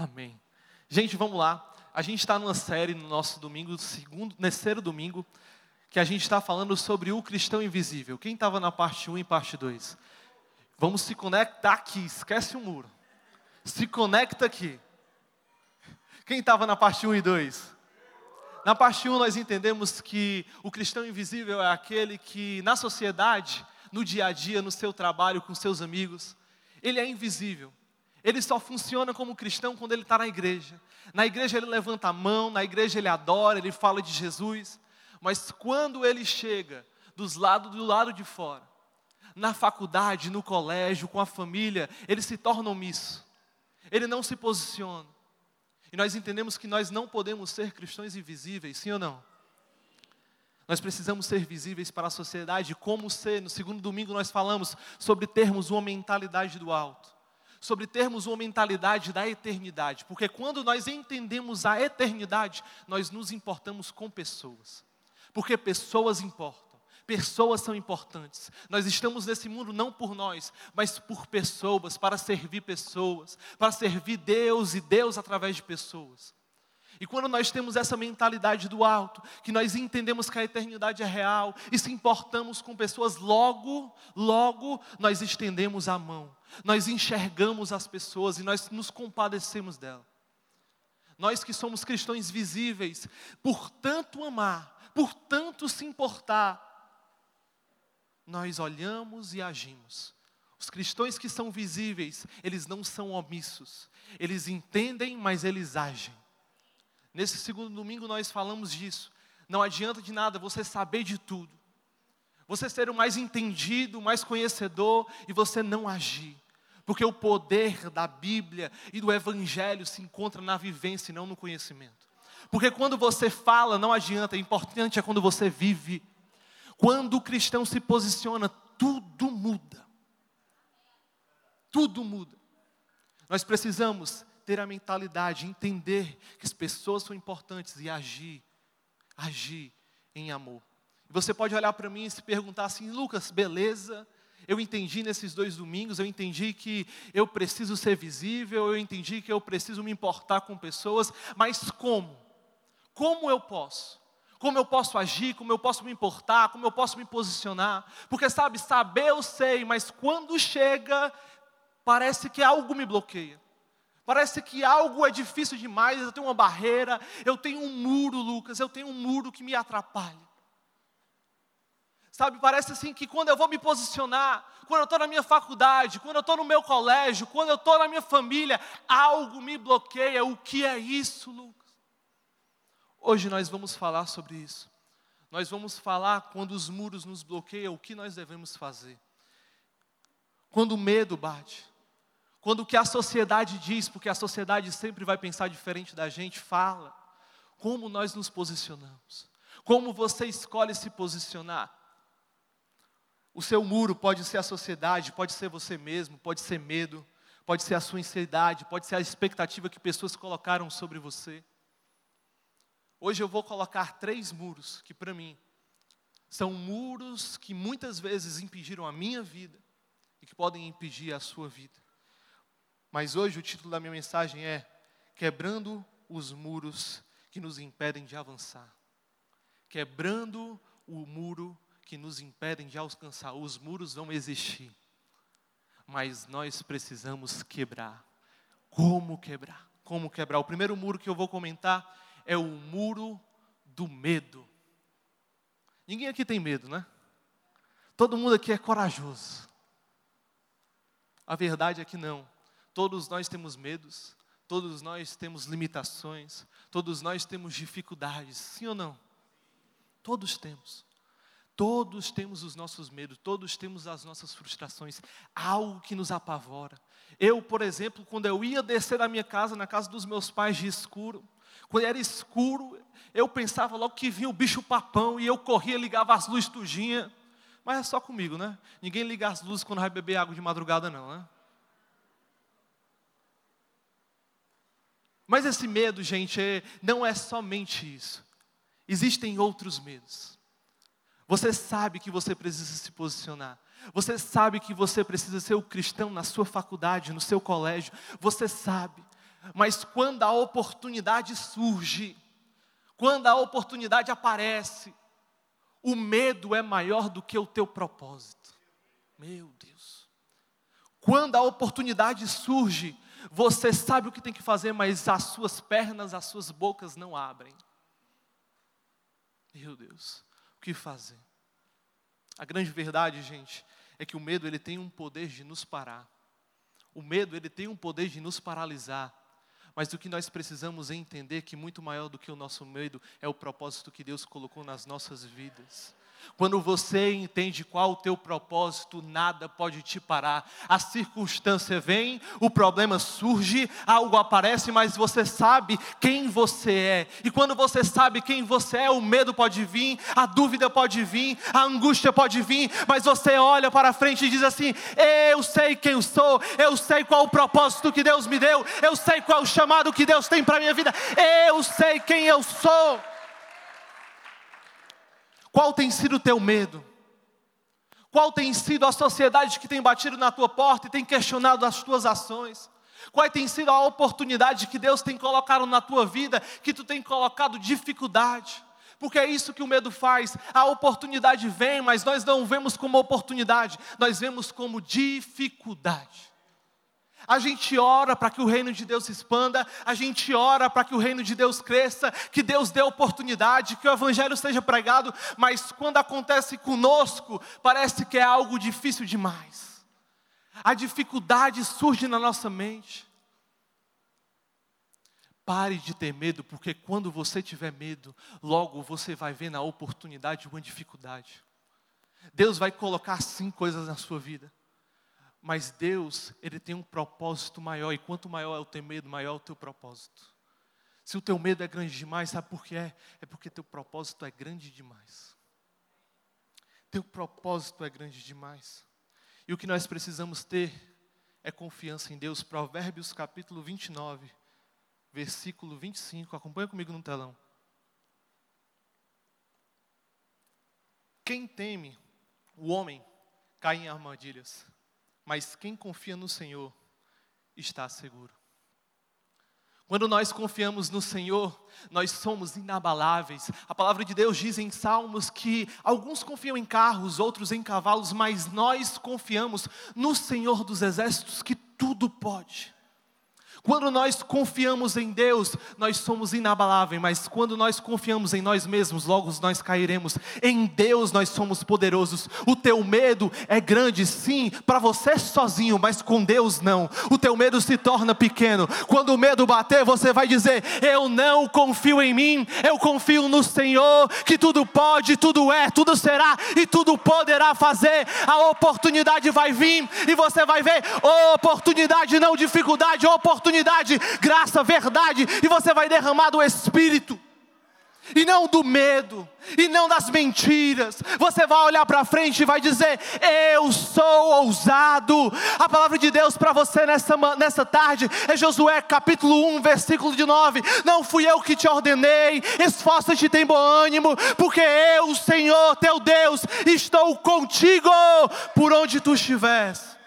Amém. Gente, vamos lá. A gente está numa série no nosso domingo, segundo, terceiro domingo, que a gente está falando sobre o cristão invisível. Quem estava na parte 1 e parte 2? Vamos se conectar aqui, esquece o muro. Se conecta aqui. Quem estava na parte 1 e 2? Na parte 1 nós entendemos que o cristão invisível é aquele que na sociedade, no dia a dia, no seu trabalho, com seus amigos, ele é invisível. Ele só funciona como cristão quando ele está na igreja. Na igreja ele levanta a mão, na igreja ele adora, ele fala de Jesus. Mas quando ele chega dos lados do lado de fora, na faculdade, no colégio, com a família, ele se torna omisso. Ele não se posiciona. E nós entendemos que nós não podemos ser cristãos invisíveis, sim ou não? Nós precisamos ser visíveis para a sociedade, como ser. No segundo domingo nós falamos sobre termos uma mentalidade do alto sobre termos uma mentalidade da eternidade, porque quando nós entendemos a eternidade, nós nos importamos com pessoas, porque pessoas importam. Pessoas são importantes. Nós estamos nesse mundo não por nós, mas por pessoas, para servir pessoas, para servir Deus e Deus através de pessoas. E quando nós temos essa mentalidade do alto, que nós entendemos que a eternidade é real e se importamos com pessoas, logo, logo nós estendemos a mão, nós enxergamos as pessoas e nós nos compadecemos dela. Nós que somos cristãos visíveis, por tanto amar, por tanto se importar, nós olhamos e agimos. Os cristãos que são visíveis, eles não são omissos, eles entendem, mas eles agem. Nesse segundo domingo nós falamos disso. Não adianta de nada você saber de tudo, você ser o mais entendido, o mais conhecedor e você não agir. Porque o poder da Bíblia e do Evangelho se encontra na vivência e não no conhecimento. Porque quando você fala, não adianta, é importante é quando você vive. Quando o cristão se posiciona, tudo muda. Tudo muda. Nós precisamos ter a mentalidade, entender que as pessoas são importantes e agir, agir em amor. Você pode olhar para mim e se perguntar assim, Lucas, beleza? Eu entendi nesses dois domingos, eu entendi que eu preciso ser visível, eu entendi que eu preciso me importar com pessoas, mas como? Como eu posso? Como eu posso agir, como eu posso me importar, como eu posso me posicionar? Porque sabe, saber eu sei, mas quando chega, parece que algo me bloqueia. Parece que algo é difícil demais, eu tenho uma barreira, eu tenho um muro, Lucas, eu tenho um muro que me atrapalha. Sabe, parece assim que quando eu vou me posicionar, quando eu estou na minha faculdade, quando eu estou no meu colégio, quando eu estou na minha família, algo me bloqueia. O que é isso, Lucas? Hoje nós vamos falar sobre isso. Nós vamos falar quando os muros nos bloqueiam, o que nós devemos fazer. Quando o medo bate, quando o que a sociedade diz, porque a sociedade sempre vai pensar diferente da gente, fala. Como nós nos posicionamos? Como você escolhe se posicionar? O seu muro pode ser a sociedade, pode ser você mesmo, pode ser medo, pode ser a sua ansiedade, pode ser a expectativa que pessoas colocaram sobre você. Hoje eu vou colocar três muros que, para mim, são muros que muitas vezes impediram a minha vida e que podem impedir a sua vida. Mas hoje o título da minha mensagem é Quebrando os muros que nos impedem de avançar. Quebrando o muro que nos impedem de alcançar. Os muros vão existir, mas nós precisamos quebrar. Como quebrar? Como quebrar? O primeiro muro que eu vou comentar é o muro do medo. Ninguém aqui tem medo, né? Todo mundo aqui é corajoso. A verdade é que não. Todos nós temos medos, todos nós temos limitações, todos nós temos dificuldades, sim ou não? Todos temos. Todos temos os nossos medos, todos temos as nossas frustrações, algo que nos apavora. Eu, por exemplo, quando eu ia descer da minha casa, na casa dos meus pais de escuro, quando era escuro, eu pensava logo que vinha o bicho papão e eu corria, ligava as luzes tudinha. Mas é só comigo, né? Ninguém liga as luzes quando vai beber água de madrugada, não, né? Mas esse medo, gente, é, não é somente isso. Existem outros medos. Você sabe que você precisa se posicionar. Você sabe que você precisa ser o cristão na sua faculdade, no seu colégio. Você sabe. Mas quando a oportunidade surge, quando a oportunidade aparece, o medo é maior do que o teu propósito. Meu Deus. Quando a oportunidade surge, você sabe o que tem que fazer, mas as suas pernas, as suas bocas não abrem. Meu Deus, o que fazer? A grande verdade, gente, é que o medo ele tem um poder de nos parar. O medo ele tem um poder de nos paralisar. Mas o que nós precisamos é entender que muito maior do que o nosso medo é o propósito que Deus colocou nas nossas vidas. Quando você entende qual o teu propósito, nada pode te parar. A circunstância vem, o problema surge, algo aparece, mas você sabe quem você é. E quando você sabe quem você é, o medo pode vir, a dúvida pode vir, a angústia pode vir, mas você olha para frente e diz assim: Eu sei quem eu sou, eu sei qual o propósito que Deus me deu, eu sei qual o chamado que Deus tem para minha vida, eu sei quem eu sou. Qual tem sido o teu medo? Qual tem sido a sociedade que tem batido na tua porta e tem questionado as tuas ações? Qual tem sido a oportunidade que Deus tem colocado na tua vida que tu tem colocado dificuldade? Porque é isso que o medo faz. A oportunidade vem, mas nós não vemos como oportunidade, nós vemos como dificuldade. A gente ora para que o reino de Deus se expanda, a gente ora para que o reino de Deus cresça, que Deus dê oportunidade, que o evangelho seja pregado, mas quando acontece conosco, parece que é algo difícil demais. A dificuldade surge na nossa mente. Pare de ter medo, porque quando você tiver medo, logo você vai ver na oportunidade uma dificuldade. Deus vai colocar sim coisas na sua vida. Mas Deus, Ele tem um propósito maior, e quanto maior é o teu medo, maior é o teu propósito. Se o teu medo é grande demais, sabe por que é? É porque teu propósito é grande demais. Teu propósito é grande demais. E o que nós precisamos ter é confiança em Deus. Provérbios capítulo 29, versículo 25. Acompanha comigo no telão. Quem teme o homem cai em armadilhas mas quem confia no Senhor está seguro. Quando nós confiamos no Senhor, nós somos inabaláveis. A palavra de Deus diz em Salmos que alguns confiam em carros, outros em cavalos, mas nós confiamos no Senhor dos exércitos que tudo pode. Quando nós confiamos em Deus, nós somos inabaláveis, mas quando nós confiamos em nós mesmos, logo nós cairemos. Em Deus nós somos poderosos. O teu medo é grande, sim, para você sozinho, mas com Deus não. O teu medo se torna pequeno. Quando o medo bater, você vai dizer: Eu não confio em mim, eu confio no Senhor, que tudo pode, tudo é, tudo será e tudo poderá fazer. A oportunidade vai vir e você vai ver oportunidade, não dificuldade, oportunidade oportunidade, graça, verdade, e você vai derramar do Espírito. E não do medo, e não das mentiras. Você vai olhar para frente e vai dizer: Eu sou ousado. A palavra de Deus para você nessa, nessa tarde é Josué capítulo 1, versículo de 9. Não fui eu que te ordenei, esforça-te e tem bom ânimo, porque eu, Senhor teu Deus, estou contigo por onde tu estiveres.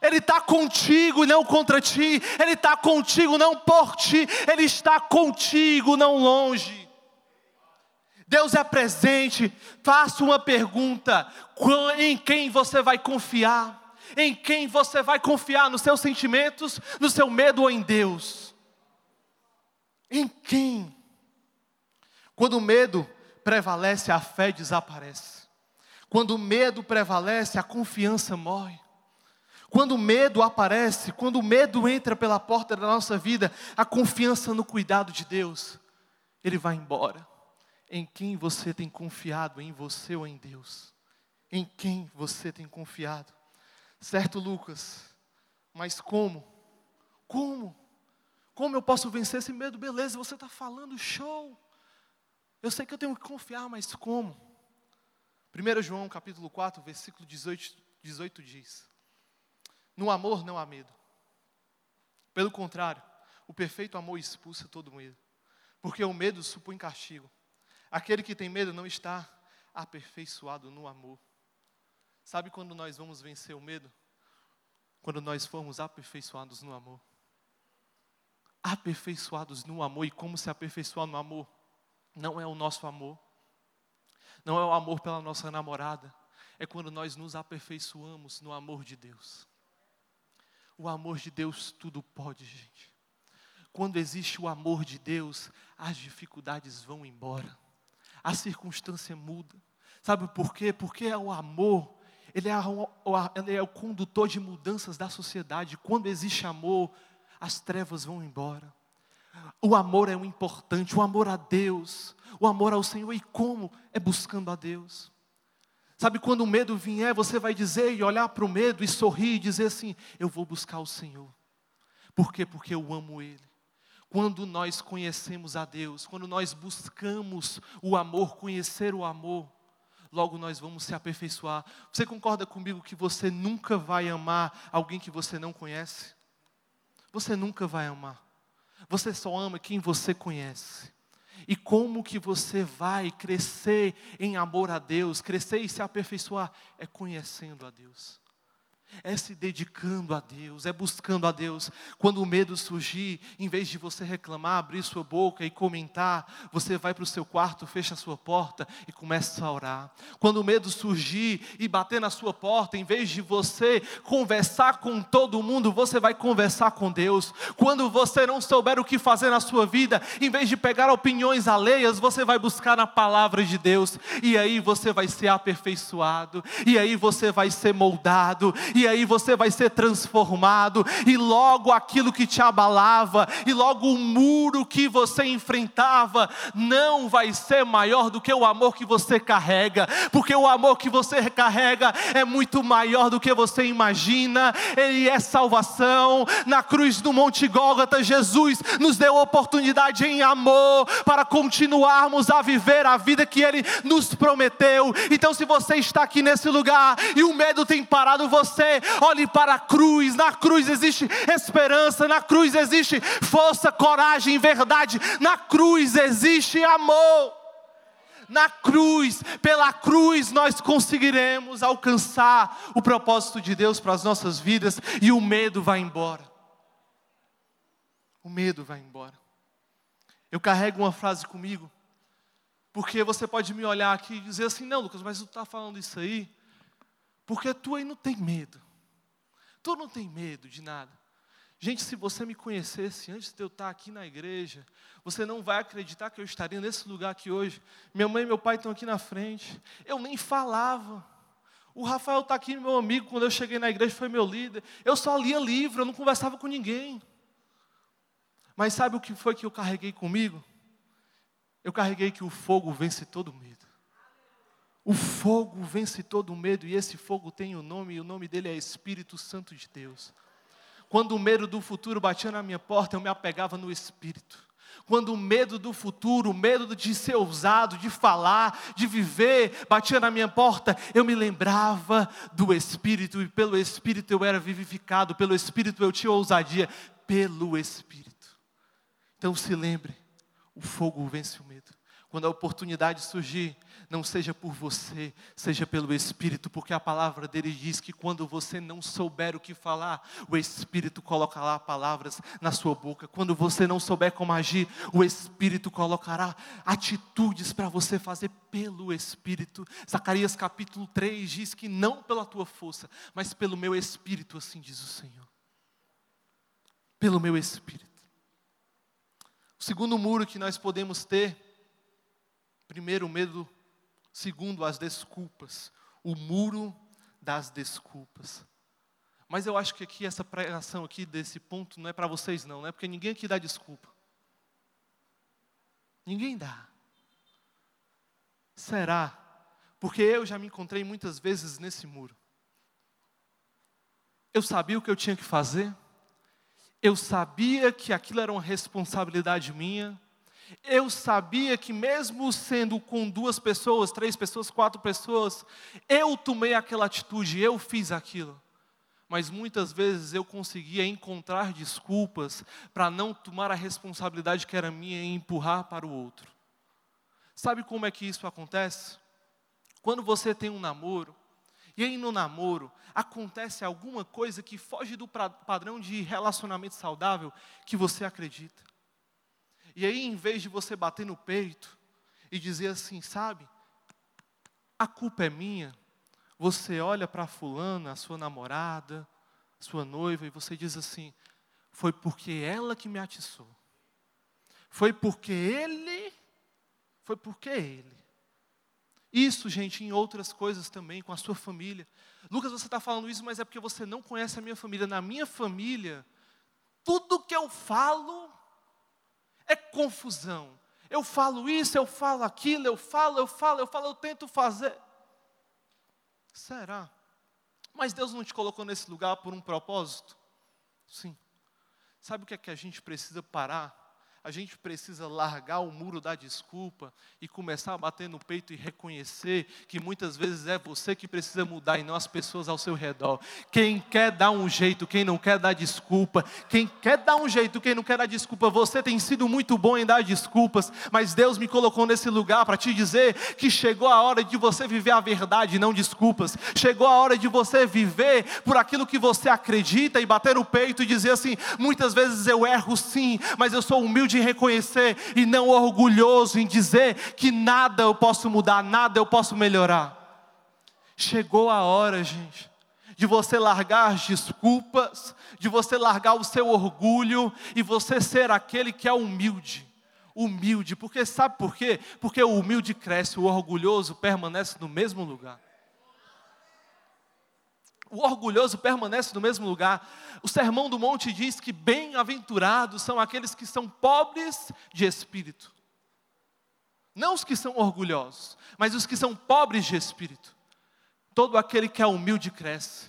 Ele está contigo e não contra ti, Ele está contigo não por ti, Ele está contigo não longe. Deus é presente, faça uma pergunta: em quem você vai confiar? Em quem você vai confiar? Nos seus sentimentos, no seu medo ou em Deus? Em quem? Quando o medo prevalece, a fé desaparece. Quando o medo prevalece, a confiança morre. Quando o medo aparece, quando o medo entra pela porta da nossa vida, a confiança no cuidado de Deus, ele vai embora. Em quem você tem confiado, em você ou em Deus? Em quem você tem confiado? Certo, Lucas? Mas como? Como? Como eu posso vencer esse medo? Beleza, você está falando, show. Eu sei que eu tenho que confiar, mas como? 1 João capítulo 4, versículo 18, 18 diz: no amor não há medo. Pelo contrário, o perfeito amor expulsa todo medo. Porque o medo supõe castigo. Aquele que tem medo não está aperfeiçoado no amor. Sabe quando nós vamos vencer o medo? Quando nós formos aperfeiçoados no amor. aperfeiçoados no amor. E como se aperfeiçoar no amor? Não é o nosso amor, não é o amor pela nossa namorada, é quando nós nos aperfeiçoamos no amor de Deus. O amor de Deus tudo pode, gente. Quando existe o amor de Deus, as dificuldades vão embora, a circunstância muda. Sabe por quê? Porque é o amor, ele é, ele é o condutor de mudanças da sociedade. Quando existe amor, as trevas vão embora. O amor é o importante, o amor a Deus, o amor ao Senhor. E como? É buscando a Deus. Sabe, quando o medo vier, você vai dizer e olhar para o medo e sorrir e dizer assim: Eu vou buscar o Senhor. Por quê? Porque eu amo Ele. Quando nós conhecemos a Deus, quando nós buscamos o amor, conhecer o amor, logo nós vamos se aperfeiçoar. Você concorda comigo que você nunca vai amar alguém que você não conhece? Você nunca vai amar. Você só ama quem você conhece. E como que você vai crescer em amor a Deus, crescer e se aperfeiçoar? É conhecendo a Deus é se dedicando a Deus, é buscando a Deus. Quando o medo surgir, em vez de você reclamar, abrir sua boca e comentar, você vai para o seu quarto, fecha a sua porta e começa a orar. Quando o medo surgir e bater na sua porta, em vez de você conversar com todo mundo, você vai conversar com Deus. Quando você não souber o que fazer na sua vida, em vez de pegar opiniões alheias, você vai buscar na palavra de Deus, e aí você vai ser aperfeiçoado, e aí você vai ser moldado e aí você vai ser transformado, e logo aquilo que te abalava, e logo o muro que você enfrentava, não vai ser maior do que o amor que você carrega, porque o amor que você carrega é muito maior do que você imagina, ele é salvação. Na cruz do Monte Gólgota, Jesus nos deu oportunidade em amor para continuarmos a viver a vida que ele nos prometeu. Então, se você está aqui nesse lugar e o medo tem parado você, olhe para a cruz. Na cruz existe esperança, na cruz existe força, coragem, verdade. Na cruz existe amor. Na cruz, pela cruz, nós conseguiremos alcançar o propósito de Deus para as nossas vidas e o medo vai embora. O medo vai embora. Eu carrego uma frase comigo, porque você pode me olhar aqui e dizer assim: não, Lucas, mas tu está falando isso aí, porque tu aí não tem medo. Tu não tem medo de nada. Gente, se você me conhecesse antes de eu estar aqui na igreja, você não vai acreditar que eu estaria nesse lugar aqui hoje. Minha mãe e meu pai estão aqui na frente. Eu nem falava. O Rafael está aqui, meu amigo, quando eu cheguei na igreja, foi meu líder. Eu só lia livro, eu não conversava com ninguém. Mas sabe o que foi que eu carreguei comigo? Eu carreguei que o fogo vence todo medo. O fogo vence todo o medo e esse fogo tem o um nome e o nome dele é Espírito Santo de Deus. Quando o medo do futuro batia na minha porta, eu me apegava no Espírito. Quando o medo do futuro, o medo de ser ousado, de falar, de viver, batia na minha porta, eu me lembrava do Espírito e pelo Espírito eu era vivificado, pelo Espírito eu tinha ousadia, pelo Espírito. Então se lembre, o fogo vence o medo. Quando a oportunidade surgir, não seja por você, seja pelo Espírito, porque a palavra dele diz que quando você não souber o que falar, o Espírito colocará palavras na sua boca. Quando você não souber como agir, o Espírito colocará atitudes para você fazer pelo Espírito. Zacarias capítulo 3 diz que não pela tua força, mas pelo meu Espírito, assim diz o Senhor. Pelo meu Espírito. O segundo muro que nós podemos ter, primeiro, o medo Segundo, as desculpas. O muro das desculpas. Mas eu acho que aqui, essa pregação aqui, desse ponto, não é para vocês não, né? Porque ninguém aqui dá desculpa. Ninguém dá. Será? Porque eu já me encontrei muitas vezes nesse muro. Eu sabia o que eu tinha que fazer. Eu sabia que aquilo era uma responsabilidade minha. Eu sabia que, mesmo sendo com duas pessoas, três pessoas, quatro pessoas, eu tomei aquela atitude, eu fiz aquilo. Mas muitas vezes eu conseguia encontrar desculpas para não tomar a responsabilidade que era minha e empurrar para o outro. Sabe como é que isso acontece? Quando você tem um namoro, e aí no namoro acontece alguma coisa que foge do padrão de relacionamento saudável que você acredita. E aí, em vez de você bater no peito e dizer assim, sabe, a culpa é minha, você olha para fulana, a sua namorada, sua noiva, e você diz assim: foi porque ela que me atiçou. Foi porque ele, foi porque ele. Isso, gente, em outras coisas também, com a sua família. Lucas, você está falando isso, mas é porque você não conhece a minha família. Na minha família, tudo que eu falo é confusão. Eu falo isso, eu falo aquilo, eu falo, eu falo, eu falo, eu tento fazer. Será? Mas Deus não te colocou nesse lugar por um propósito? Sim. Sabe o que é que a gente precisa parar? A gente precisa largar o muro da desculpa e começar a bater no peito e reconhecer que muitas vezes é você que precisa mudar e não as pessoas ao seu redor. Quem quer dar um jeito, quem não quer dar desculpa, quem quer dar um jeito, quem não quer dar desculpa, você tem sido muito bom em dar desculpas, mas Deus me colocou nesse lugar para te dizer que chegou a hora de você viver a verdade, não desculpas. Chegou a hora de você viver por aquilo que você acredita e bater no peito e dizer assim: muitas vezes eu erro sim, mas eu sou humilde reconhecer e não orgulhoso em dizer que nada eu posso mudar, nada eu posso melhorar. Chegou a hora, gente, de você largar as desculpas, de você largar o seu orgulho e você ser aquele que é humilde. Humilde, porque sabe por quê? Porque o humilde cresce, o orgulhoso permanece no mesmo lugar. O orgulhoso permanece no mesmo lugar. O Sermão do Monte diz que bem-aventurados são aqueles que são pobres de espírito. Não os que são orgulhosos, mas os que são pobres de espírito. Todo aquele que é humilde cresce.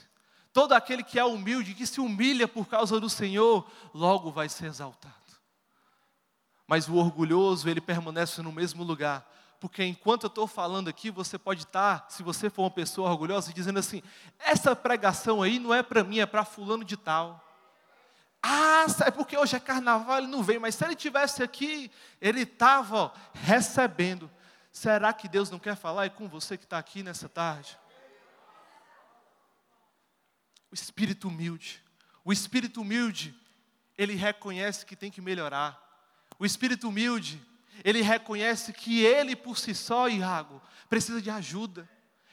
Todo aquele que é humilde, que se humilha por causa do Senhor, logo vai ser exaltado. Mas o orgulhoso, ele permanece no mesmo lugar, porque enquanto eu estou falando aqui, você pode estar, se você for uma pessoa orgulhosa, dizendo assim: essa pregação aí não é para mim, é para fulano de tal. Ah, é porque hoje é carnaval, ele não veio, mas se ele tivesse aqui, ele estava recebendo. Será que Deus não quer falar e com você que está aqui nessa tarde? O espírito humilde. O espírito humilde, ele reconhece que tem que melhorar. O espírito humilde, ele reconhece que ele por si só, Iago, precisa de ajuda.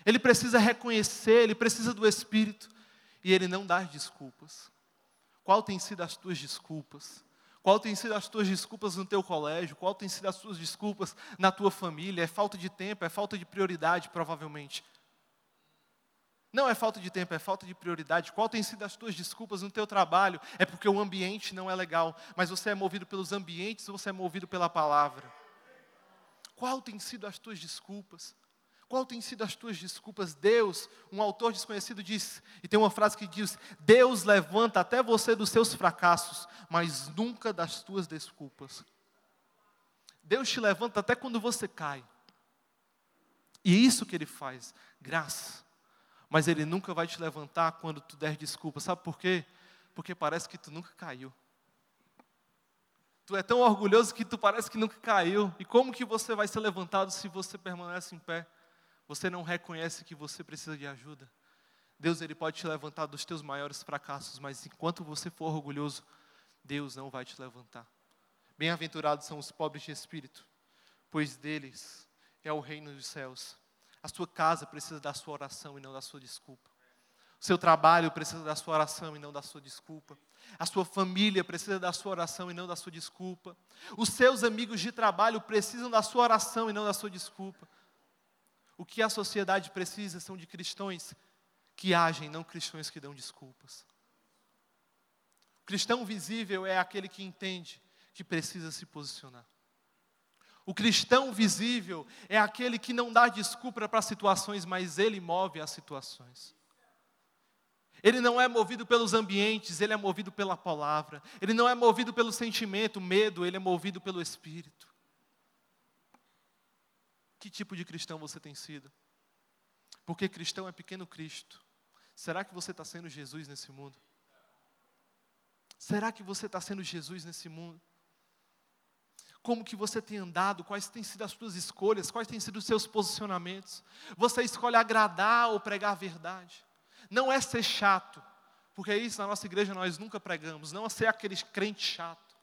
Ele precisa reconhecer, ele precisa do Espírito. E ele não dá desculpas. Qual tem sido as tuas desculpas? Qual tem sido as tuas desculpas no teu colégio? Qual tem sido as tuas desculpas na tua família? É falta de tempo, é falta de prioridade, provavelmente. Não é falta de tempo, é falta de prioridade. Qual tem sido as tuas desculpas no teu trabalho? É porque o ambiente não é legal, mas você é movido pelos ambientes ou você é movido pela palavra? Qual tem sido as tuas desculpas? Qual tem sido as tuas desculpas? Deus, um autor desconhecido diz, e tem uma frase que diz: Deus levanta até você dos seus fracassos, mas nunca das tuas desculpas. Deus te levanta até quando você cai. E é isso que ele faz, graça mas Ele nunca vai te levantar quando tu der desculpa. Sabe por quê? Porque parece que tu nunca caiu. Tu é tão orgulhoso que tu parece que nunca caiu. E como que você vai ser levantado se você permanece em pé? Você não reconhece que você precisa de ajuda. Deus ele pode te levantar dos teus maiores fracassos, mas enquanto você for orgulhoso, Deus não vai te levantar. Bem-aventurados são os pobres de espírito, pois deles é o reino dos céus. A sua casa precisa da sua oração e não da sua desculpa. O seu trabalho precisa da sua oração e não da sua desculpa. A sua família precisa da sua oração e não da sua desculpa. Os seus amigos de trabalho precisam da sua oração e não da sua desculpa. O que a sociedade precisa são de cristãos que agem, não cristãos que dão desculpas. O cristão visível é aquele que entende que precisa se posicionar. O cristão visível é aquele que não dá desculpa para situações, mas ele move as situações. Ele não é movido pelos ambientes, ele é movido pela palavra. Ele não é movido pelo sentimento, medo, ele é movido pelo Espírito. Que tipo de cristão você tem sido? Porque cristão é pequeno Cristo. Será que você está sendo Jesus nesse mundo? Será que você está sendo Jesus nesse mundo? Como que você tem andado, quais têm sido as suas escolhas, quais têm sido os seus posicionamentos. Você escolhe agradar ou pregar a verdade. Não é ser chato, porque isso na nossa igreja nós nunca pregamos, não é ser aquele crente chato,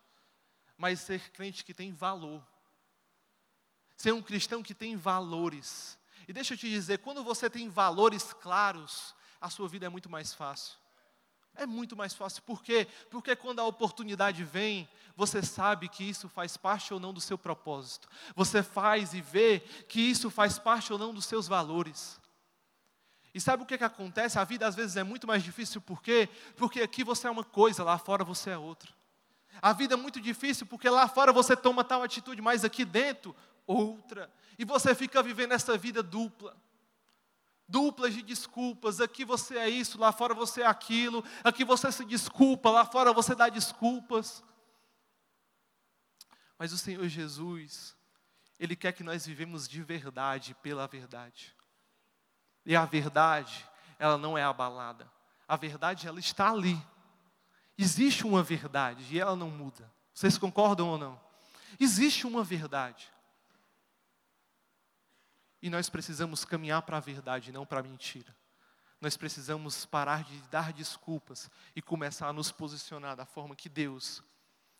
mas ser crente que tem valor. Ser um cristão que tem valores. E deixa eu te dizer, quando você tem valores claros, a sua vida é muito mais fácil. É muito mais fácil. Por quê? Porque quando a oportunidade vem, você sabe que isso faz parte ou não do seu propósito. Você faz e vê que isso faz parte ou não dos seus valores. E sabe o que, que acontece? A vida às vezes é muito mais difícil, por quê? Porque aqui você é uma coisa, lá fora você é outra. A vida é muito difícil porque lá fora você toma tal atitude, mas aqui dentro, outra. E você fica vivendo essa vida dupla duplas de desculpas. Aqui você é isso, lá fora você é aquilo. Aqui você se desculpa, lá fora você dá desculpas. Mas o Senhor Jesus, Ele quer que nós vivemos de verdade, pela verdade. E a verdade, ela não é abalada. A verdade, ela está ali. Existe uma verdade e ela não muda. Vocês concordam ou não? Existe uma verdade. E nós precisamos caminhar para a verdade, não para a mentira. Nós precisamos parar de dar desculpas e começar a nos posicionar da forma que Deus,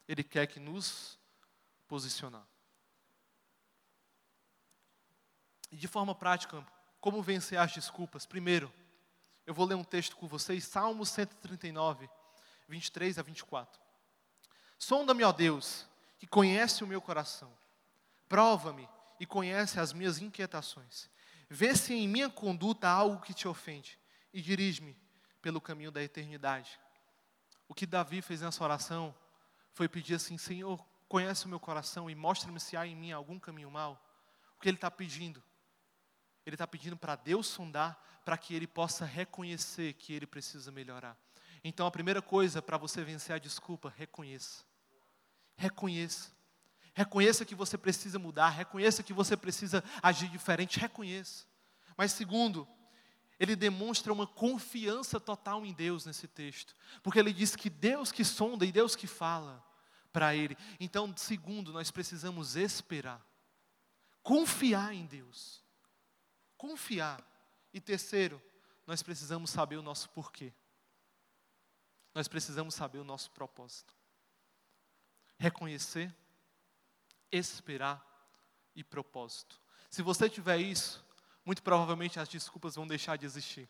Ele quer que nos posicionar. E de forma prática, como vencer as desculpas? Primeiro, eu vou ler um texto com vocês, Salmos 139, 23 a 24. Sonda-me, ó Deus, que conhece o meu coração. Prova-me e conhece as minhas inquietações. Vê se em minha conduta há algo que te ofende e dirige-me pelo caminho da eternidade. O que Davi fez nessa oração foi pedir assim: Senhor, conhece o meu coração e mostra-me se há em mim algum caminho mal. O que ele está pedindo? Ele está pedindo para Deus sondar, para que ele possa reconhecer que ele precisa melhorar. Então a primeira coisa para você vencer a desculpa, reconheça. Reconheça. Reconheça que você precisa mudar, reconheça que você precisa agir diferente, reconheça. Mas segundo, ele demonstra uma confiança total em Deus nesse texto, porque ele diz que Deus que sonda e Deus que fala para ele. Então, segundo, nós precisamos esperar, confiar em Deus, confiar. E terceiro, nós precisamos saber o nosso porquê. Nós precisamos saber o nosso propósito. Reconhecer esperar e propósito. Se você tiver isso, muito provavelmente as desculpas vão deixar de existir.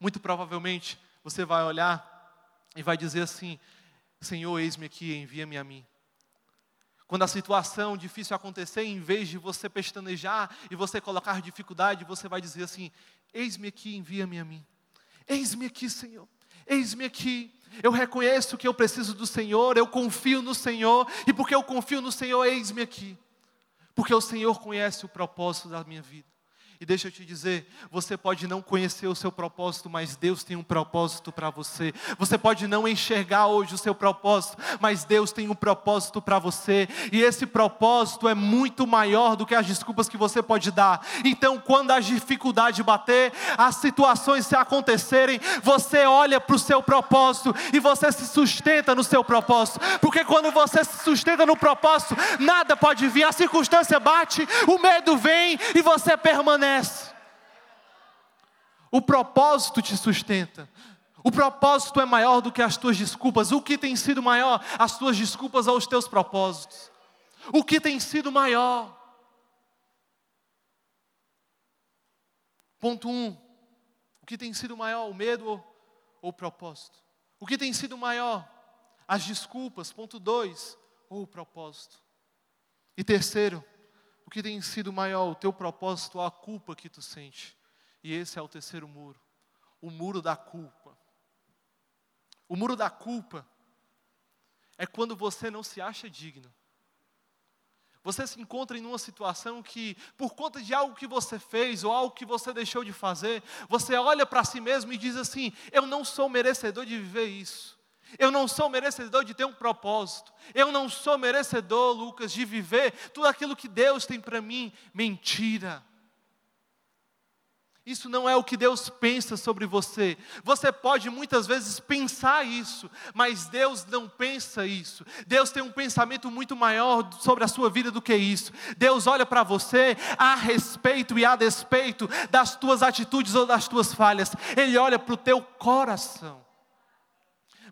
Muito provavelmente você vai olhar e vai dizer assim: Senhor, eis-me aqui, envia-me a mim. Quando a situação difícil acontecer, em vez de você pestanejar e você colocar dificuldade, você vai dizer assim: Eis-me aqui, envia-me a mim. Eis-me aqui, Senhor. Eis-me aqui. Eu reconheço que eu preciso do Senhor, eu confio no Senhor, e porque eu confio no Senhor, eis-me aqui. Porque o Senhor conhece o propósito da minha vida. E deixa eu te dizer, você pode não conhecer o seu propósito, mas Deus tem um propósito para você. Você pode não enxergar hoje o seu propósito, mas Deus tem um propósito para você. E esse propósito é muito maior do que as desculpas que você pode dar. Então, quando a dificuldade bater, as situações se acontecerem, você olha para o seu propósito e você se sustenta no seu propósito. Porque quando você se sustenta no propósito, nada pode vir, a circunstância bate, o medo vem e você permanece O propósito te sustenta. O propósito é maior do que as tuas desculpas. O que tem sido maior? As tuas desculpas aos teus propósitos. O que tem sido maior? Ponto 1. Um, o que tem sido maior, o medo ou, ou o propósito? O que tem sido maior? As desculpas. Ponto 2. Ou o propósito. E terceiro, que tem sido maior, o teu propósito a culpa que tu sente. E esse é o terceiro muro, o muro da culpa. O muro da culpa é quando você não se acha digno. Você se encontra em uma situação que, por conta de algo que você fez ou algo que você deixou de fazer, você olha para si mesmo e diz assim: Eu não sou merecedor de viver isso. Eu não sou merecedor de ter um propósito. Eu não sou merecedor, Lucas, de viver tudo aquilo que Deus tem para mim. Mentira. Isso não é o que Deus pensa sobre você. Você pode muitas vezes pensar isso, mas Deus não pensa isso. Deus tem um pensamento muito maior sobre a sua vida do que isso. Deus olha para você a respeito e a despeito das tuas atitudes ou das tuas falhas. Ele olha para o teu coração.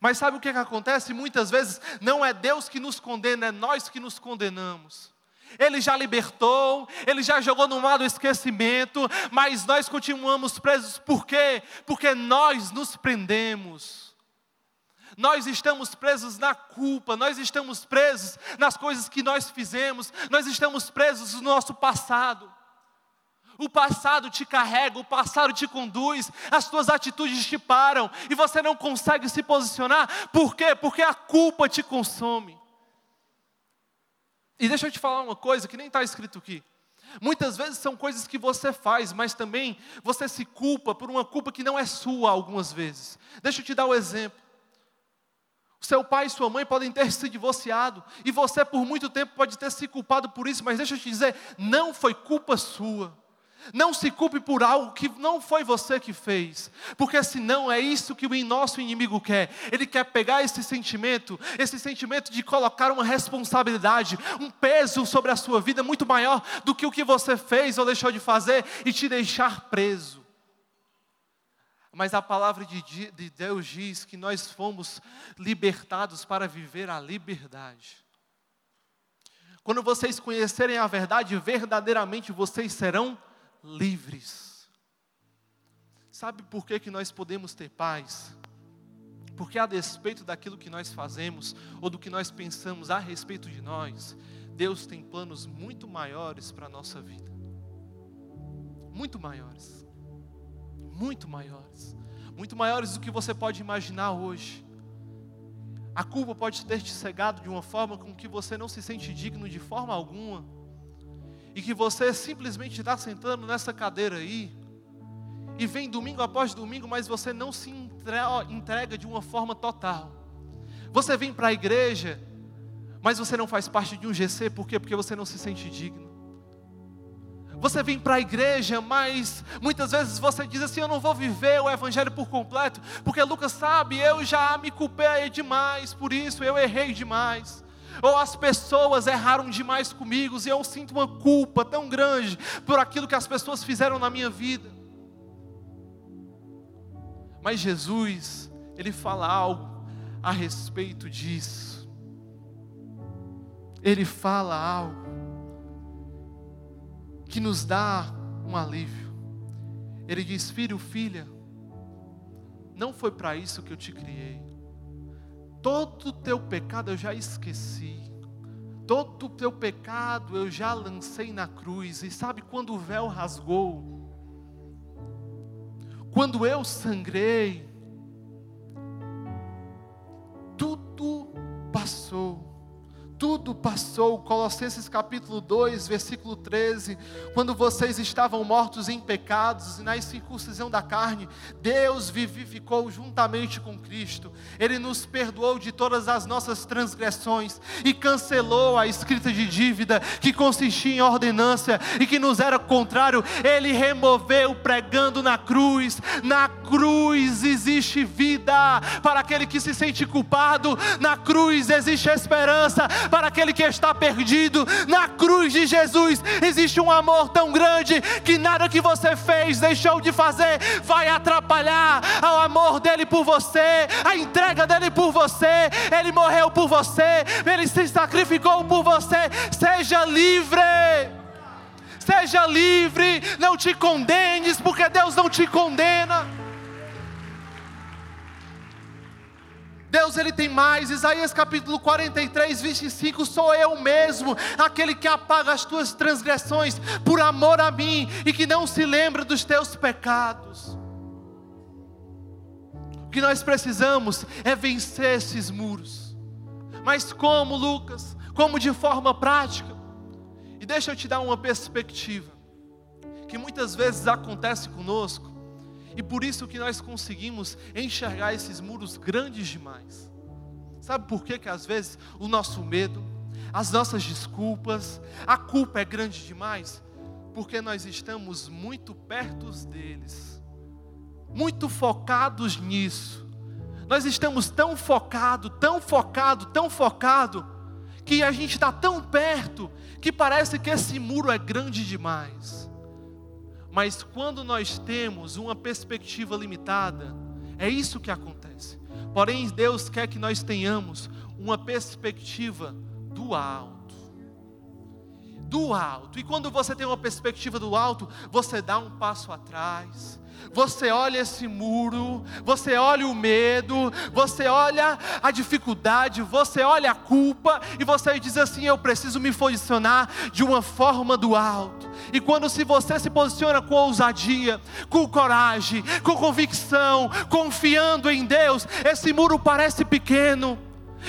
Mas sabe o que, que acontece? Muitas vezes não é Deus que nos condena, é nós que nos condenamos. Ele já libertou, Ele já jogou no mar do esquecimento, mas nós continuamos presos, por quê? Porque nós nos prendemos. Nós estamos presos na culpa, nós estamos presos nas coisas que nós fizemos, nós estamos presos no nosso passado. O passado te carrega, o passado te conduz, as tuas atitudes te param e você não consegue se posicionar. Por quê? Porque a culpa te consome. E deixa eu te falar uma coisa que nem está escrito aqui. Muitas vezes são coisas que você faz, mas também você se culpa por uma culpa que não é sua algumas vezes. Deixa eu te dar um exemplo. Seu pai e sua mãe podem ter se divorciado, e você por muito tempo pode ter se culpado por isso, mas deixa eu te dizer, não foi culpa sua. Não se culpe por algo que não foi você que fez, porque senão é isso que o nosso inimigo quer. Ele quer pegar esse sentimento, esse sentimento de colocar uma responsabilidade, um peso sobre a sua vida muito maior do que o que você fez ou deixou de fazer e te deixar preso. Mas a palavra de Deus diz que nós fomos libertados para viver a liberdade. Quando vocês conhecerem a verdade, verdadeiramente vocês serão livres livres. Sabe por que, que nós podemos ter paz? Porque a despeito daquilo que nós fazemos ou do que nós pensamos a respeito de nós, Deus tem planos muito maiores para a nossa vida. Muito maiores. Muito maiores. Muito maiores do que você pode imaginar hoje. A culpa pode ter te cegado de uma forma com que você não se sente digno de forma alguma e que você simplesmente está sentando nessa cadeira aí, e vem domingo após domingo, mas você não se entrega de uma forma total. Você vem para a igreja, mas você não faz parte de um GC, por quê? Porque você não se sente digno. Você vem para a igreja, mas muitas vezes você diz assim: Eu não vou viver o Evangelho por completo, porque Lucas sabe, eu já me culpei demais, por isso eu errei demais ou as pessoas erraram demais comigo e eu sinto uma culpa tão grande por aquilo que as pessoas fizeram na minha vida. Mas Jesus, Ele fala algo a respeito disso. Ele fala algo que nos dá um alívio. Ele diz: Filho, filha, não foi para isso que eu te criei. Todo o teu pecado eu já esqueci. Todo o teu pecado eu já lancei na cruz. E sabe quando o véu rasgou? Quando eu sangrei, tudo passou. Colossenses capítulo 2, versículo 13. Quando vocês estavam mortos em pecados e na incircuncisão da carne, Deus vivificou juntamente com Cristo. Ele nos perdoou de todas as nossas transgressões e cancelou a escrita de dívida que consistia em ordenância e que nos era contrário. Ele removeu pregando na cruz. Na cruz existe vida para aquele que se sente culpado. Na cruz existe esperança para aquele que está perdido. Na cruz de Jesus existe um amor tão grande que nada que você fez, deixou de fazer, vai atrapalhar o amor dele por você, a entrega dele por você. Ele morreu por você, ele se sacrificou por você. Seja livre. Seja livre, não te condenes, porque Deus não te condena. Deus ele tem mais, Isaías capítulo 43, 25, sou eu mesmo, aquele que apaga as tuas transgressões por amor a mim e que não se lembra dos teus pecados. O que nós precisamos é vencer esses muros. Mas como, Lucas? Como de forma prática? E deixa eu te dar uma perspectiva que muitas vezes acontece conosco e por isso que nós conseguimos enxergar esses muros grandes demais. Sabe por que, que às vezes o nosso medo, as nossas desculpas, a culpa é grande demais? porque nós estamos muito perto deles, muito focados nisso. Nós estamos tão focado, tão focado, tão focado, que a gente está tão perto que parece que esse muro é grande demais. Mas quando nós temos uma perspectiva limitada, é isso que acontece. Porém, Deus quer que nós tenhamos uma perspectiva do alto do alto. E quando você tem uma perspectiva do alto, você dá um passo atrás. Você olha esse muro, você olha o medo, você olha a dificuldade, você olha a culpa e você diz assim: eu preciso me posicionar de uma forma do alto. E quando se você se posiciona com ousadia, com coragem, com convicção, confiando em Deus, esse muro parece pequeno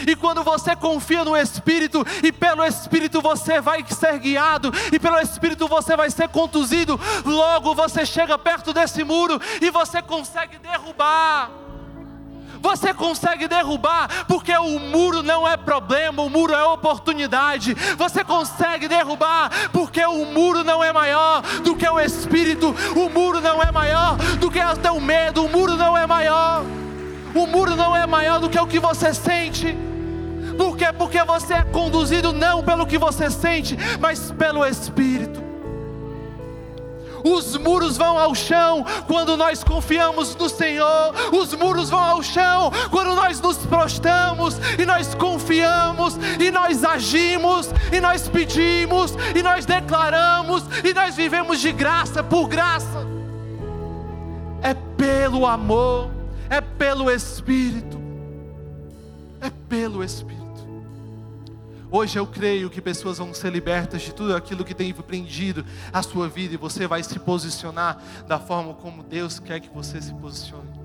e quando você confia no Espírito, e pelo Espírito você vai ser guiado, e pelo Espírito você vai ser conduzido, logo você chega perto desse muro e você consegue derrubar. Você consegue derrubar, porque o muro não é problema, o muro é oportunidade. Você consegue derrubar, porque o muro não é maior do que o Espírito, o muro não é maior do que o teu medo, o muro não é maior. O muro não é maior do que o que você sente. Por? Porque você é conduzido não pelo que você sente, mas pelo Espírito. Os muros vão ao chão quando nós confiamos no Senhor. Os muros vão ao chão quando nós nos prostramos e nós confiamos e nós agimos e nós pedimos e nós declaramos e nós vivemos de graça por graça. É pelo amor é pelo Espírito. É pelo Espírito. Hoje eu creio que pessoas vão ser libertas de tudo aquilo que tem prendido a sua vida e você vai se posicionar da forma como Deus quer que você se posicione.